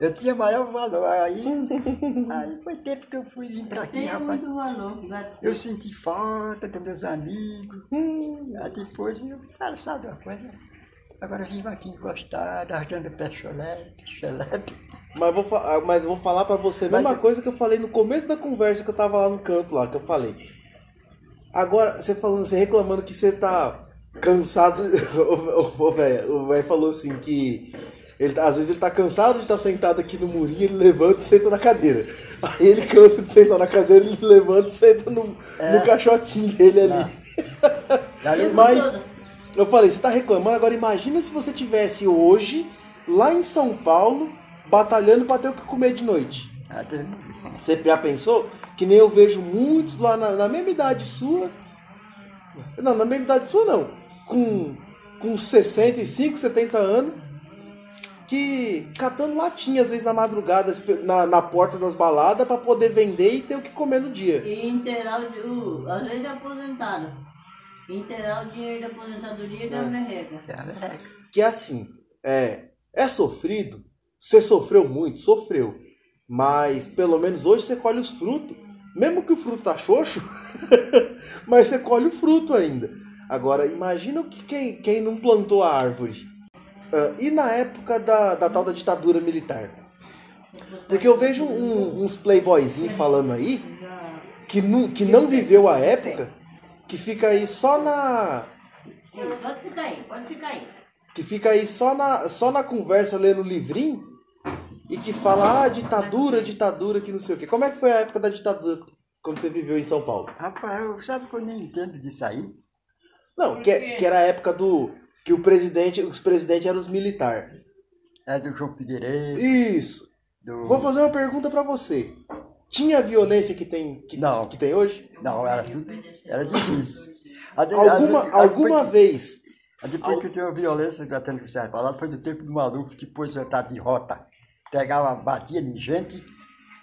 Eu tinha maior valor. Aí, aí foi tempo que eu fui vir pra aqui, rapaz. muito valor. Eu senti falta dos meus amigos. Hum, aí depois eu falo, sabe uma coisa? Agora eu vim aqui encostado, arrastando pé cholete, xelepe. Mas vou, ah, mas vou falar pra você a mesma eu- coisa que eu falei no começo da conversa que eu tava lá no canto lá, que eu falei. Agora, você falando, você reclamando que você tá cansado. O velho falou assim que. Ele, tá- às vezes ele tá cansado de estar sentado aqui no murinho, ele levanta e senta na cadeira. Aí ele cansa de sentar na cadeira, ele levanta e senta no, no caixotinho dele ali. Aí, Mas-. Eu falei, você tá reclamando, agora imagina se você tivesse hoje, lá em São Paulo, batalhando pra ter o que comer de noite. ah, Você já pensou? Que nem eu vejo muitos lá na, na mesma idade sua. Não, na mesma idade sua não. Com, com 65, 70 anos. Que catando latinha, às vezes na madrugada, na, na porta das baladas, pra poder vender e ter o que comer no dia. E inteirar o, às vezes é aposentado. Inteirar o dinheiro da aposentadoria que é. É. merreca. é a merreca. Que é assim, é, é sofrido. Você sofreu muito, sofreu. Mas pelo menos hoje você colhe os frutos. Mesmo que o fruto tá xoxo, mas você colhe o fruto ainda. Agora, imagina o que quem, quem não plantou a árvore. Ah, e na época da, da tal da ditadura militar? Porque eu vejo um- uns playboyzinhos falando aí que não, que não viveu a época, que fica aí só na. Pode ficar aí, pode ficar aí. que fica aí só na, só na conversa lendo livrinho e que fala, ah, ditadura, ditadura, que não sei o quê. Como é que foi a época da ditadura quando você viveu em São Paulo? Rapaz, sabe que eu nem entendo disso aí? Não, que, que era a época do. Que o presidente, os presidentes eram os militares. É do João Figueiredo, Isso. do... Vou fazer uma pergunta pra você. Tinha a violência que tem, que, Não. que tem hoje? Não, era tudo... Era difícil. A de- Alguma, a de- a alguma depois, vez. a depois que teve a violência que tendo que ser falado, foi do tempo do Maluf, que pôs estar de rota. Pegava, batia em gente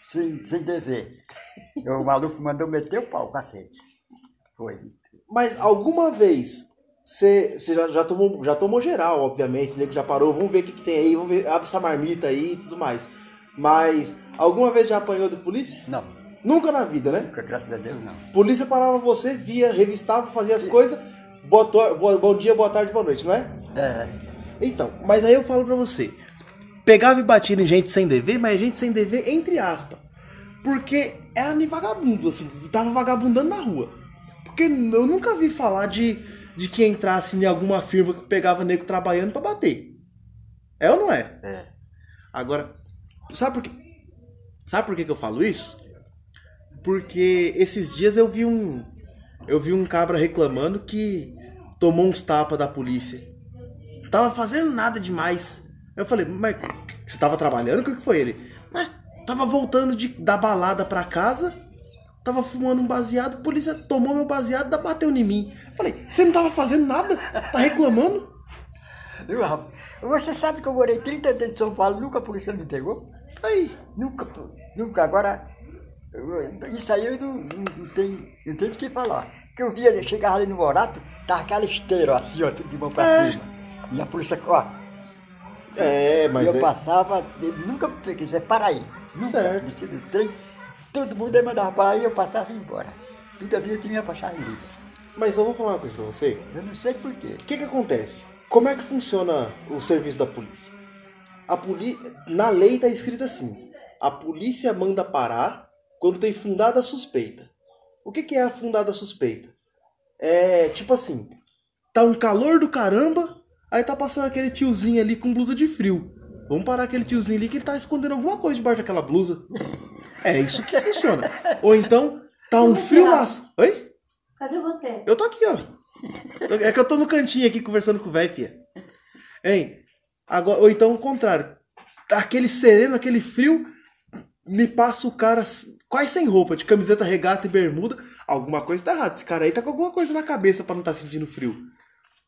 sem, sem dever. O Maluf mandou meter o pau, cacete. Foi. Mas alguma vez você, você já, já tomou, já tomou geral, obviamente, né? Que já parou, vamos ver o que, que tem aí, vamos ver, abre essa marmita aí e tudo mais. Mas alguma vez já apanhou de polícia? Não, Nunca na vida, né? nunca, graças a Deus, não. Polícia parava você, via, revistava, fazia as coisas. Boa tor- boa- bom dia, boa tarde, boa noite, não é? É, Então, mas aí eu falo pra você. Pegava e batia em gente sem dever, mas gente sem dever entre aspas. Porque era nem vagabundo, assim, tava vagabundando na rua. Porque eu nunca vi falar de, de que entrasse em alguma firma que pegava nego trabalhando pra bater. É ou não é? é. Agora, sabe por que, sabe por que, que eu falo isso? Porque esses dias eu vi um eu vi um cabra reclamando que tomou uns tapas da polícia. Tava fazendo nada demais. Eu falei, mas você tava trabalhando? O que que foi ele? "Ah, tava voltando de, da balada pra casa, tava fumando um baseado, a polícia tomou meu baseado e bateu em mim. Falei, você não tava fazendo nada? Tá reclamando? Viu, rapaz? Você sabe que eu morei 30 anos em São Paulo, nunca a polícia me pegou? Aí, Nunca, nunca. Agora, isso aí eu não, não, não tenho, não tenho o que falar. Que eu via, eu chegava ali no Morato, tava aquela esteira assim, ó, tudo de mão pra É. cima. E a polícia, ó, é, e mas eu é- passava, ele nunca me peguei, isso é para aí. Nunca, Certo. desci do trem, todo mundo aí mandava para aí, eu passava e ia embora. Todavia eu tinha passagem livre. mas eu vou falar uma coisa pra você. Eu não sei porquê. O que que acontece? Como é que funciona o serviço da polícia? A poli... Na lei tá escrito assim: a polícia manda parar quando tem fundada suspeita. O que que é a fundada suspeita? É tipo assim: tá um calor do caramba, aí tá passando aquele tiozinho ali com blusa de frio. Vamos parar aquele tiozinho ali que ele tá escondendo alguma coisa debaixo daquela blusa. É isso que funciona. Ou então, tá um frio nas. Oi? Cadê você? Eu tô aqui, ó. É que eu tô no cantinho aqui conversando com o velho, fia. Hein? Agora, ou então o contrário. Aquele sereno, aquele frio, me passa o cara quase sem roupa, de camiseta, regata e bermuda. Alguma coisa tá errada. Esse cara aí tá com alguma coisa na cabeça pra não estar tá sentindo frio.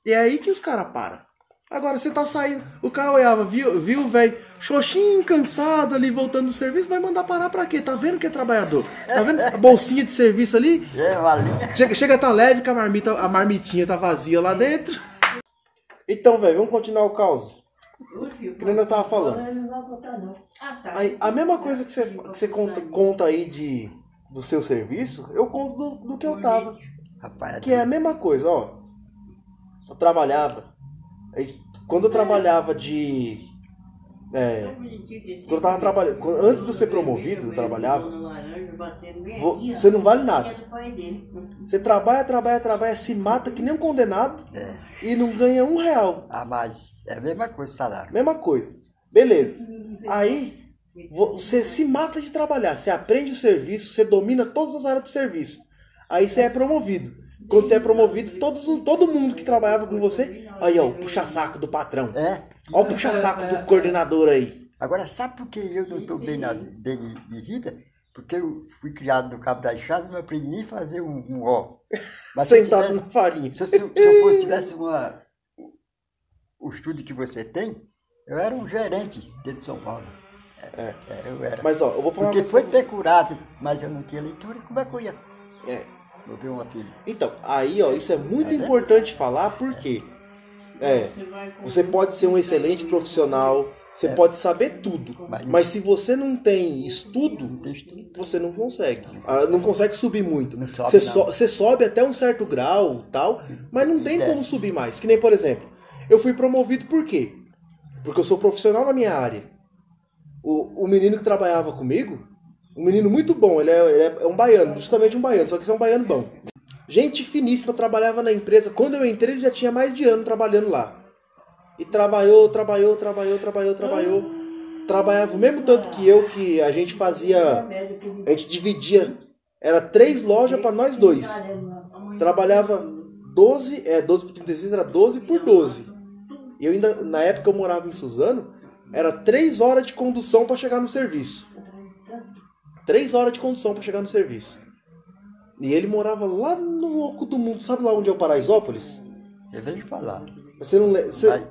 E é aí que os caras param. Agora você tá saindo, o cara olhava, viu, viu velho xoxinho, cansado ali, voltando do serviço, vai mandar parar pra quê? Tá vendo que é trabalhador? Tá vendo a bolsinha de serviço ali? É, valeu. Chega, chega tá leve que a marmita, a marmitinha tá vazia lá dentro. Então, velho, vamos continuar o caos. Que nem eu tava falando. Ah, tá. Aí, a mesma coisa que você, que você conta, conta aí de, do seu serviço, eu conto do, do que eu tava. Rapaz, Que é a mesma coisa, ó. Eu trabalhava. Aí, Quando eu trabalhava de. É, quando eu tava trabalhando. Antes de eu ser promovido, eu trabalhava. Vo- Você não vale nada. Você trabalha, trabalha, trabalha, se mata que nem um condenado É. e não ganha um real. Ah, mas é a mesma coisa o salário. Mesma coisa. Beleza. Aí você se mata de trabalhar, você aprende o serviço, você domina todas as áreas do serviço. Aí você é promovido. Quando você é promovido, todos, todo mundo que trabalhava com você, aí ó, o puxa-saco do patrão. É. Ó o puxa-saco do coordenador aí. Agora, sabe por que eu não estou bem, na, bem de, vida? Porque eu fui criado no Cabo da Estrada e não aprendi nem a fazer um, um ó. Mas se Sentado tivesse- na farinha. Se, eu- se eu- se eu fosse, tivesse uma, o estudo que você tem, eu era um gerente dentro de São Paulo. É, é, eu era. Mas ó, eu vou falar Porque foi ter curado, mas eu não tinha leitura, como é que eu ia? É. Eu vi uma filha. Então, aí ó, isso é muito Tá vendo? importante falar porque é, você pode ser um excelente profissional, você É. pode saber tudo, Mas- mas se você não tem estudo, Não tem estudo. você não consegue. Ah, Não consegue subir muito. Sobe, Você, so- você sobe até um certo grau, tal, mas não tem como subir mais. Que nem, por exemplo, eu fui promovido por quê? Porque eu sou profissional na minha área. O, o menino que trabalhava comigo, um menino muito bom, ele é, ele é um baiano, justamente um baiano, só que esse é um baiano bom. Gente finíssima, trabalhava na empresa. Quando eu entrei, ele já tinha mais de ano trabalhando lá. E trabalhou, trabalhou, trabalhou, trabalhou, trabalhou. Trabalhava o mesmo tanto que eu, que a gente fazia. A gente dividia. Era três lojas para nós dois. Trabalhava 12, é, 12 por 36 era 12 por 12. E eu ainda, na época eu morava em Suzano, era 3 horas de condução para chegar no serviço. 3 horas de condução para chegar no serviço. E ele morava lá no oco do mundo, sabe lá onde é o Paraisópolis? Eu vejo falar. Você não lembra? Você...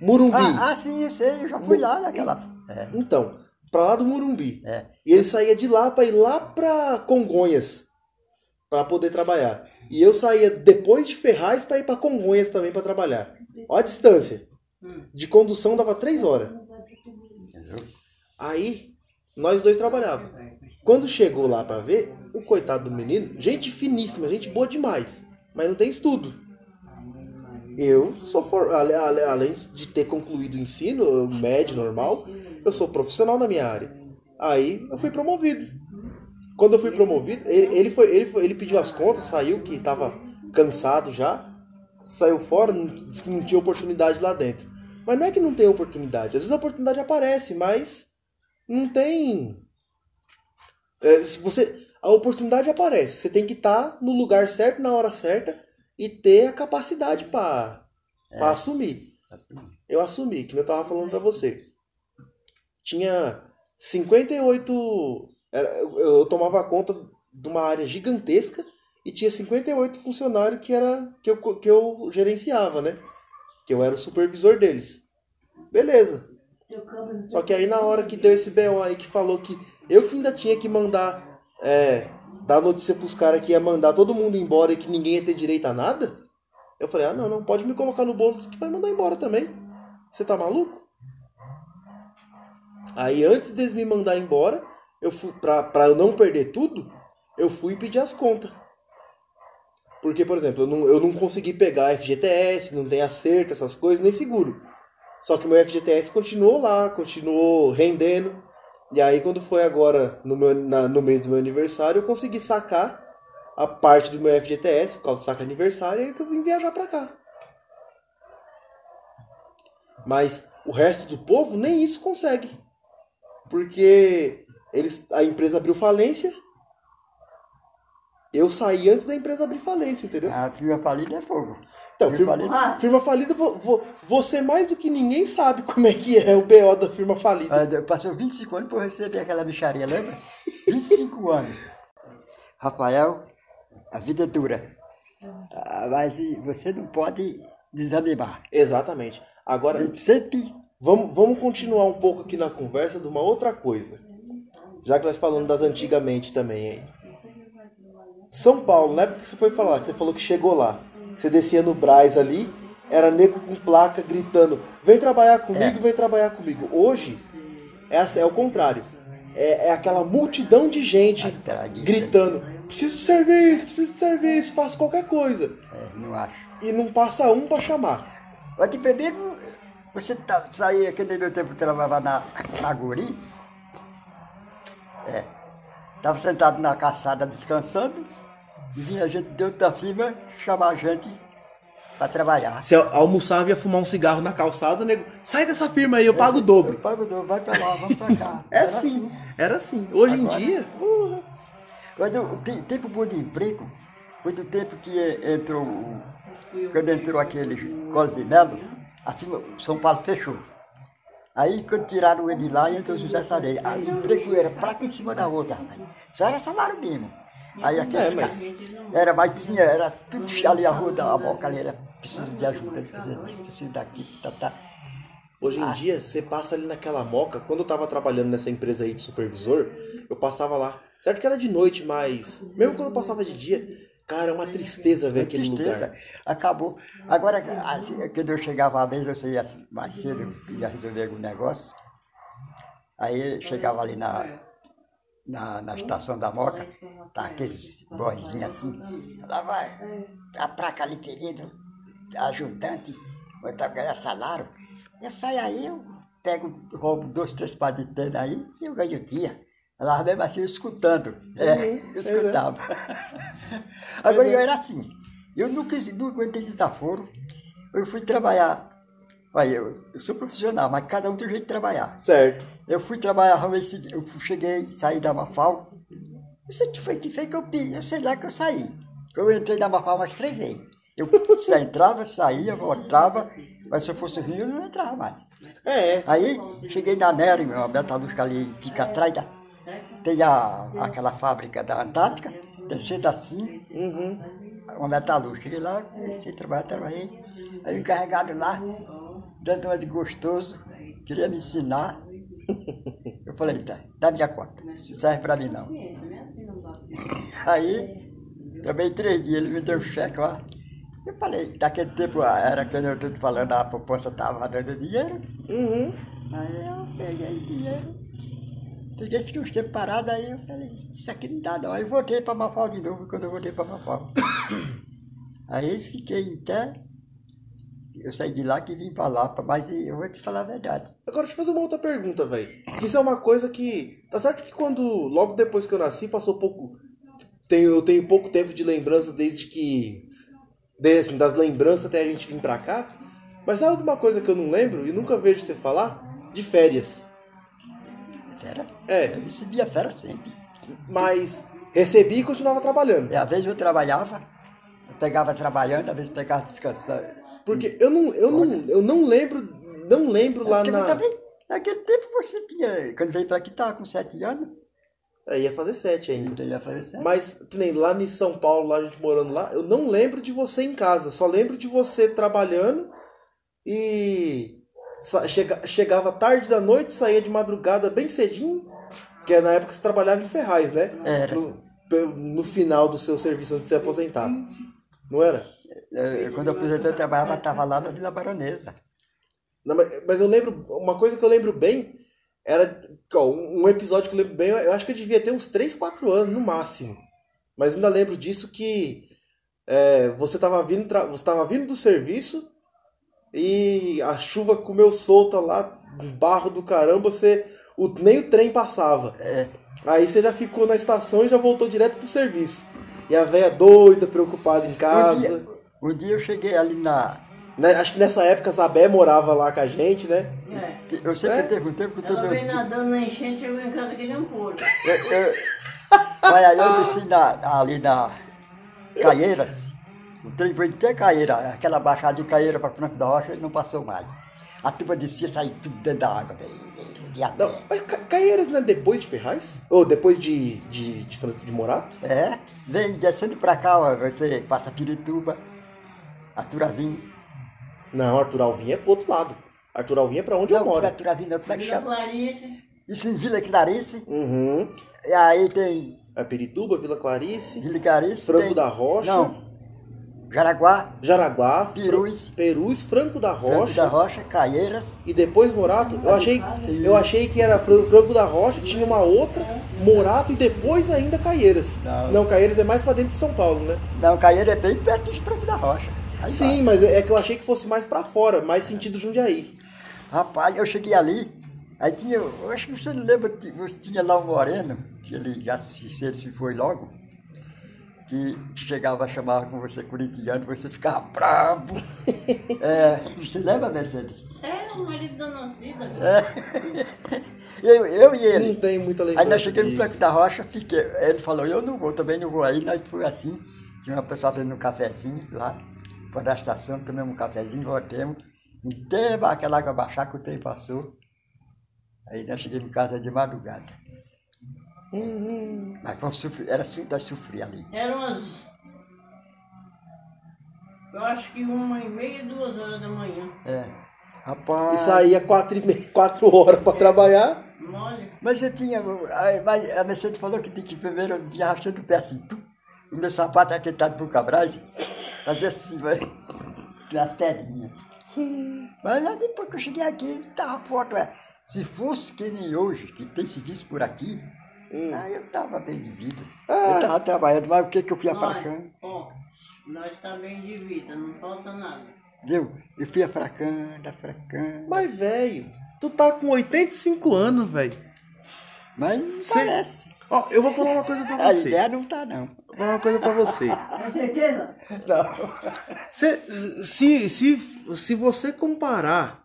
Murumbi. Ah, ah, sim, eu sei, eu já fui lá naquela. É, Então, pra lá do Murumbi. é. E ele saía de lá pra ir lá pra Congonhas pra poder trabalhar. E eu saía depois de Ferraz pra ir pra Congonhas também pra trabalhar. Olha a distância. De condução dava três horas. Entendeu? Aí, nós dois trabalhávamos. Quando chegou lá pra ver, o coitado do menino, gente finíssima, gente boa demais, mas não tem estudo. Eu sou for... além de ter concluído o ensino médio normal, eu sou profissional na minha área. Aí eu fui promovido. Quando eu fui promovido, ele, foi, ele foi, ele pediu as contas, saiu que estava cansado já, saiu fora, disse que não tinha oportunidade lá dentro. Mas não é que não tem oportunidade, às vezes a oportunidade aparece, mas não tem. É, se você a oportunidade aparece, você tem que estar no lugar certo na hora certa e ter a capacidade para É. assumir. Eu assumi, que eu tava falando pra você. Tinha 58. era- Eu, eu tomava conta de uma área gigantesca e tinha 58 funcionários que, era, que, eu, que eu gerenciava, né? Que eu era o supervisor deles. Beleza. Só que aí na hora que deu esse BO aí que falou que eu que ainda tinha que mandar. É, dar notícia pros caras que ia mandar todo mundo embora e que ninguém ia ter direito a nada. Eu falei, ah não, não, pode me colocar no bolo que vai mandar embora também. Você tá maluco? Aí antes deles me mandar embora, eu fui, pra, pra eu não perder tudo, eu fui pedir as contas. Porque, por exemplo, eu não, eu não consegui pegar FGTS, não tem acerto, essas coisas, nem seguro. Só que meu FGTS continuou lá, continuou rendendo. E aí quando foi agora, no, meu, na- no mês do meu aniversário, eu consegui sacar a parte do meu FGTS, por causa do saco aniversário, e aí que eu vim viajar pra cá. Mas o resto do povo nem isso consegue. Porque eles, a empresa abriu falência. Eu saí antes da empresa abrir falência, entendeu? A firma falida é fogo. Então, Firma firma, falida. firma falida, vo- vo- você mais do que ninguém sabe como é que é o BO da firma falida. Aí, Passou 25 anos para receber aquela bicharia, lembra? 25 anos. Rafael, a vida é dura. Ah, Mas você não pode desanimar. Exatamente. Agora, Eu sempre vamos, vamos continuar um pouco aqui na conversa de uma outra coisa. Já que nós falamos das antigamente também, hein? São Paulo, na época que você foi falar, que você falou que chegou lá, você descia no Braz ali, era nego com placa gritando: vem trabalhar comigo, vem trabalhar comigo. Hoje, é, é o contrário. É, é aquela multidão de gente gritando: preciso de serviço, preciso de serviço, faço qualquer coisa. é, não acho. E não passa um pra chamar. Mas de primeiro, você tá, saía aquele meu tempo que trabalhava na, na Guri. É. Estava sentado na caçada descansando e vinha gente de outra firma chamar a gente para trabalhar. Você almoçava e ia fumar um cigarro na calçada, nego, sai dessa firma aí, eu pago o dobro. Eu pago o dobro, vai pra lá, vamos pra cá. É Era assim, era assim. Hoje Agora- em dia, porra. Quando o te- tempo bom de emprego, foi do tempo que entrou, o- quando entrou aquele Colo de Melo, a firma, São Paulo fechou. Aí quando tiraram ele lá, entrou o José Sarei. Aí o emprego era praca em cima da outra, rapaz. Só era salário mínimo. Aí aqueles É, mas- era, mas tinha, era tudo ali a rua da boca ali, era preciso de ajuda, preciso daqui, tá, tá. Hoje em dia, você passa ali naquela moca. Quando eu tava trabalhando nessa empresa aí de supervisor, eu passava lá. Certo que era de noite, mas mesmo quando eu passava de dia, cara, é uma tristeza ver aquele Tristeza. lugar. Acabou. Agora, assim, quando eu chegava uma vez, eu saía mais cedo, eu ia resolver algum negócio. Aí chegava ali na, na, na estação da Moca, tá aqueles boizinhos assim. Lá vai, a placa ali querido, ajudante, vou ganhar salário. Eu saio aí, eu pego, roubo dois, três tênis aí e eu ganho o dia. Ela mesmo assim, eu escutando. É, Uhum, eu escutava. Agora eu era assim. Eu nunca, nunca aguentei desaforo. Eu fui trabalhar. Olha, eu, eu sou profissional, mas cada um tem um jeito de trabalhar. Certo. Eu fui trabalhar, eu cheguei, saí da Mafal. Não sei que foi que fez que eu pedi, eu sei lá que eu saí. Eu entrei na Mafal umas três vezes. Eu só entrava, saía, voltava, mas se eu fosse ruim, eu não entrava mais. É, Aí cheguei na Neri, uma metalúrgica ali fica atrás da. Tem a, aquela fábrica da Antártica, descendo assim, uhum. uma metalúrgica. Cheguei lá, comecei a trabalhar, trabalhei. Aí encarregado lá, dando uma de gostoso, queria me ensinar. Eu falei, tá, dá minha conta, isso serve pra mim não. Aí, também três dias, ele me deu um cheque lá. Eu falei, daquele tempo, ah, era que eu estou te falando, a poupança estava dando dinheiro. Uhum. Aí eu peguei o dinheiro, peguei, fiquei uns tempos parado, aí eu falei, isso aqui não dá não. Aí voltei para Mafal de novo, quando eu voltei para Mafal. aí fiquei até, eu saí de lá que vim para lá, mas eu vou te falar a verdade. Agora, deixa eu fazer uma outra pergunta, velho. Isso é uma coisa que. Tá certo que quando. Logo depois que eu nasci, passou pouco. Tenho, eu tenho pouco tempo de lembrança desde que. de- assim, das lembranças até a gente vir pra cá. Mas sabe uma coisa que eu não lembro e nunca vejo você falar? De férias. Fera, É, eu recebia fera sempre. mas recebi e continuava trabalhando. E às vezes eu trabalhava, eu pegava trabalhando, às vezes pegava descansando. Porque eu não, eu não, eu não lembro. Não lembro lá Porque na. também, naquele tempo você tinha, quando veio para aqui, estava com sete anos, É, ia fazer sete ainda. ia fazer sete. Mas, nem lá em São Paulo, lá a gente morando lá, eu não lembro de você em casa. Só lembro de você trabalhando e chega- chegava tarde da noite, saía de madrugada bem cedinho, que é na época que você trabalhava em Ferraz, né? Era. No, no final do seu serviço antes de se aposentar. Não era? Eu- Quando eu aposentei, eu trabalhava, estava lá na Vila Baronesa. Não, mas, mas eu lembro, uma coisa que eu lembro bem era ó, um um episódio que eu lembro bem, eu acho que eu devia ter uns 3, 4 anos no máximo. Mas ainda lembro disso que é, você estava vindo, você tava vindo do serviço e a chuva comeu solta lá, um barro do caramba, você, o, nem o trem passava. É, Aí você já ficou na estação e já voltou direto pro serviço. E a velha doida, preocupada em um, casa. dia, um dia eu cheguei ali na. Né, Acho que nessa época a Zabé morava lá com a gente, né? É. Eu sei que É? teve um tempo que eu Ela tô veio nadando na enchente, chegou em casa que nem um porco. Eu, eu, olha, eu desci na, ali na Caieiras, O trem foi até Caeira, aquela baixada de Caeira para Franco da Rocha, ele não passou mais. A turma descia, saía tudo dentro da água, velho. Não, mas Ca- Caieiras não é depois de Ferraz? Ou depois de, de, de, de Morato? É, vem descendo pra cá, ó, você passa Pirituba, Arturavim. Não, Arthur Alvim é pro outro lado. Arthur Alvim é pra onde eu Não, moro. Arturavim não, como é que Vila chama? Clarice. Isso em Vila Clarice, Uhum. e aí tem É Pirituba, Vila Clarice, Vila Clarice, Franco tem... da Rocha, Não, Jaraguá, Jaraguá, Perus. Perus, Franco da Franco Rocha da Rocha, Caieiras, e depois Morato. Eu achei, eu achei que era Fran- Franco da Rocha, tinha uma outra, Morato e depois ainda Caieiras. Não. Não, Caieiras é mais pra dentro de São Paulo, né? não, Caieira é bem perto de Franco da Rocha. Aí Sim, mas é que eu achei que fosse mais pra fora, mais sentido Jundiaí. Rapaz, eu cheguei ali, aí tinha, eu acho que você não lembra, tinha lá um moreno, que ele já se, ele se foi logo, que chegava, chamava com você corintiano, você ficava bravo. É, você lembra, Mercedes? É o marido da nossa vida. É. Eu, eu e Não ele. tem muita lembrança Aí nós chegamos no. Franco da Rocha, fiquei, ele falou, eu não vou, também não vou aí, nós foi assim, tinha uma pessoa fazendo um cafezinho lá, fora da estação, tomamos um cafezinho, voltemos, até aquela água baixar que o trem passou. Aí nós chegamos em casa de madrugada. Uhum. Mas foi um sofri- era assim, nós sofria ali. Eram umas. Eu acho que uma e meia, duas horas da manhã. É. E Rapaz. saía quatro, e meia, quatro horas pra trabalhar. Mole. Mas eu tinha. Mas a Mercedes falou que tinha que primeiro arrastando o pé assim. tum. O meu sapato aqui tá pro Cabrais. Fazia assim, vai. Nas pedrinhas. Mas aí depois que eu cheguei aqui, tava foto. É. Se fosse que nem hoje, que tem serviço por aqui, Hum. aí eu tava bem de vida. Ah. Eu tava trabalhando, mas o que que eu fui afracando? ó, nós tá bem de vida, não falta nada. Viu? Eu fui afracando, afracando. Mas, velho, tu tá com 85 anos, velho. Mas não Cê- parece. Ó, eu vou falar uma coisa pra A você. ideia não tá, não. Vou falar uma coisa pra você. Com certeza? Não. Cê- se, se, se você comparar.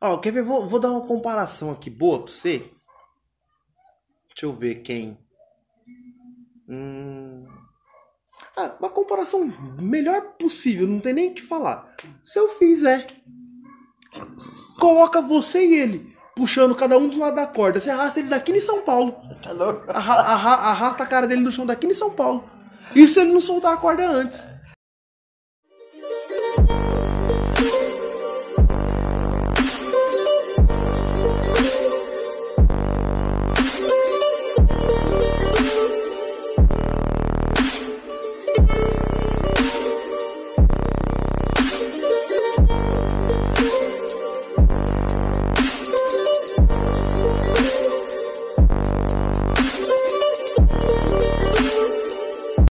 Ó, quer ver? Vou, vou dar uma comparação aqui boa pra você. Deixa eu ver quem. Hum. Ah, uma comparação melhor possível, não tem nem o que falar. Se eu fizer. Coloca você e ele, puxando cada um do lado da corda. Você arrasta ele daqui em São Paulo. Tá louco? Arra- arra- arrasta a cara dele no chão daqui em São Paulo. Isso se ele não soltar a corda antes.